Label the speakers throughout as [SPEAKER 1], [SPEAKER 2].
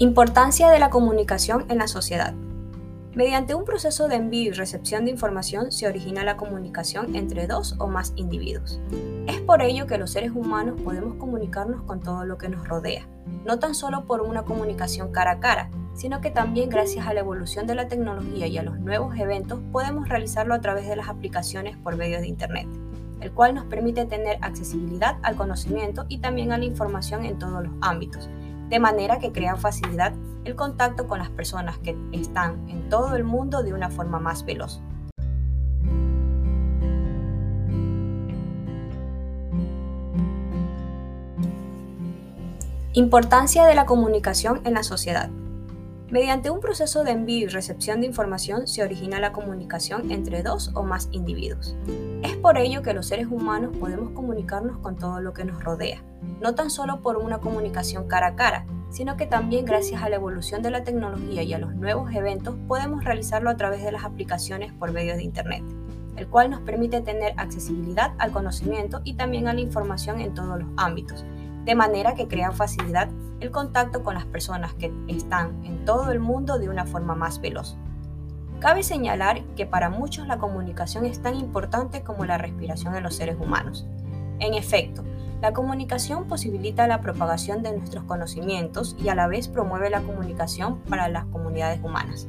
[SPEAKER 1] Importancia de la comunicación en la sociedad. Mediante un proceso de envío y recepción de información se origina la comunicación entre dos o más individuos. Es por ello que los seres humanos podemos comunicarnos con todo lo que nos rodea, no tan solo por una comunicación cara a cara, sino que también gracias a la evolución de la tecnología y a los nuevos eventos podemos realizarlo a través de las aplicaciones por medio de Internet, el cual nos permite tener accesibilidad al conocimiento y también a la información en todos los ámbitos de manera que crea facilidad el contacto con las personas que están en todo el mundo de una forma más veloz. Importancia de la comunicación en la sociedad. Mediante un proceso de envío y recepción de información se origina la comunicación entre dos o más individuos. Es por ello que los seres humanos podemos comunicarnos con todo lo que nos rodea, no tan solo por una comunicación cara a cara, sino que también gracias a la evolución de la tecnología y a los nuevos eventos podemos realizarlo a través de las aplicaciones por medio de Internet, el cual nos permite tener accesibilidad al conocimiento y también a la información en todos los ámbitos, de manera que crea facilidad el contacto con las personas que están en todo el mundo de una forma más veloz. Cabe señalar que para muchos la comunicación es tan importante como la respiración en los seres humanos. En efecto, la comunicación posibilita la propagación de nuestros conocimientos y a la vez promueve la comunicación para las comunidades humanas.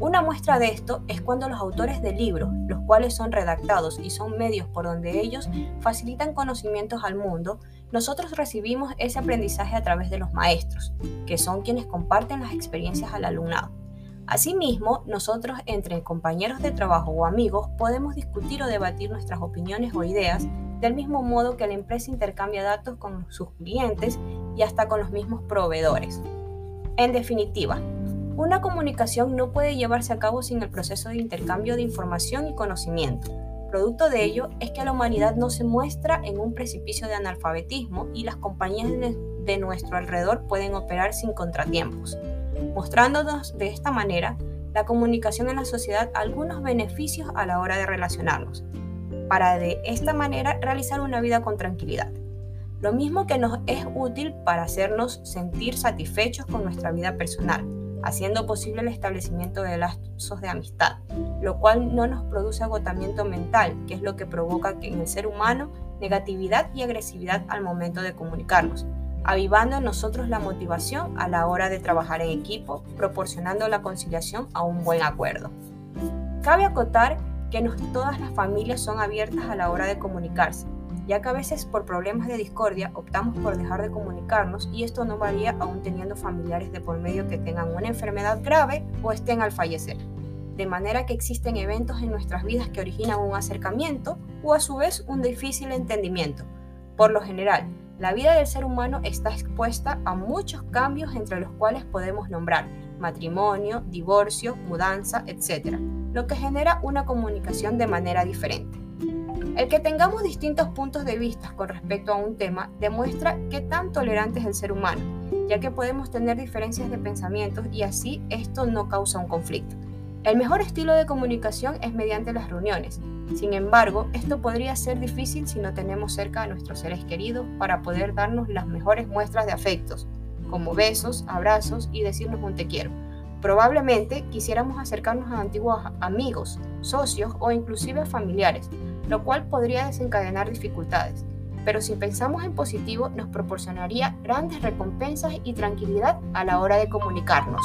[SPEAKER 1] Una muestra de esto es cuando los autores de libros, los cuales son redactados y son medios por donde ellos facilitan conocimientos al mundo, nosotros recibimos ese aprendizaje a través de los maestros, que son quienes comparten las experiencias al alumnado. Asimismo, nosotros entre compañeros de trabajo o amigos podemos discutir o debatir nuestras opiniones o ideas del mismo modo que la empresa intercambia datos con sus clientes y hasta con los mismos proveedores. En definitiva, una comunicación no puede llevarse a cabo sin el proceso de intercambio de información y conocimiento. Producto de ello es que la humanidad no se muestra en un precipicio de analfabetismo y las compañías de nuestro alrededor pueden operar sin contratiempos, mostrándonos de esta manera la comunicación en la sociedad algunos beneficios a la hora de relacionarnos, para de esta manera realizar una vida con tranquilidad. Lo mismo que nos es útil para hacernos sentir satisfechos con nuestra vida personal, haciendo posible el establecimiento de lazos de amistad, lo cual no nos produce agotamiento mental, que es lo que provoca que en el ser humano negatividad y agresividad al momento de comunicarnos, avivando en nosotros la motivación a la hora de trabajar en equipo, proporcionando la conciliación a un buen acuerdo. Cabe acotar que no todas las familias son abiertas a la hora de comunicarse, ya que a veces por problemas de discordia optamos por dejar de comunicarnos y esto no varía aún teniendo familiares de por medio que tengan una enfermedad grave o estén al fallecer. De manera que existen eventos en nuestras vidas que originan un acercamiento o a su vez un difícil entendimiento. Por lo general, la vida del ser humano está expuesta a muchos cambios entre los cuales podemos nombrar matrimonio, divorcio, mudanza, etc., lo que genera una comunicación de manera diferente. El que tengamos distintos puntos de vista con respecto a un tema demuestra qué tan tolerante es el ser humano, ya que podemos tener diferencias de pensamientos y así esto no causa un conflicto. El mejor estilo de comunicación es mediante las reuniones. Sin embargo, esto podría ser difícil si no tenemos cerca a nuestros seres queridos para poder darnos las mejores muestras de afectos, como besos, abrazos y decirnos un te quiero. Probablemente quisiéramos acercarnos a antiguos amigos, socios o inclusive familiares, lo cual podría desencadenar dificultades, pero si pensamos en positivo nos proporcionaría grandes recompensas y tranquilidad a la hora de comunicarnos.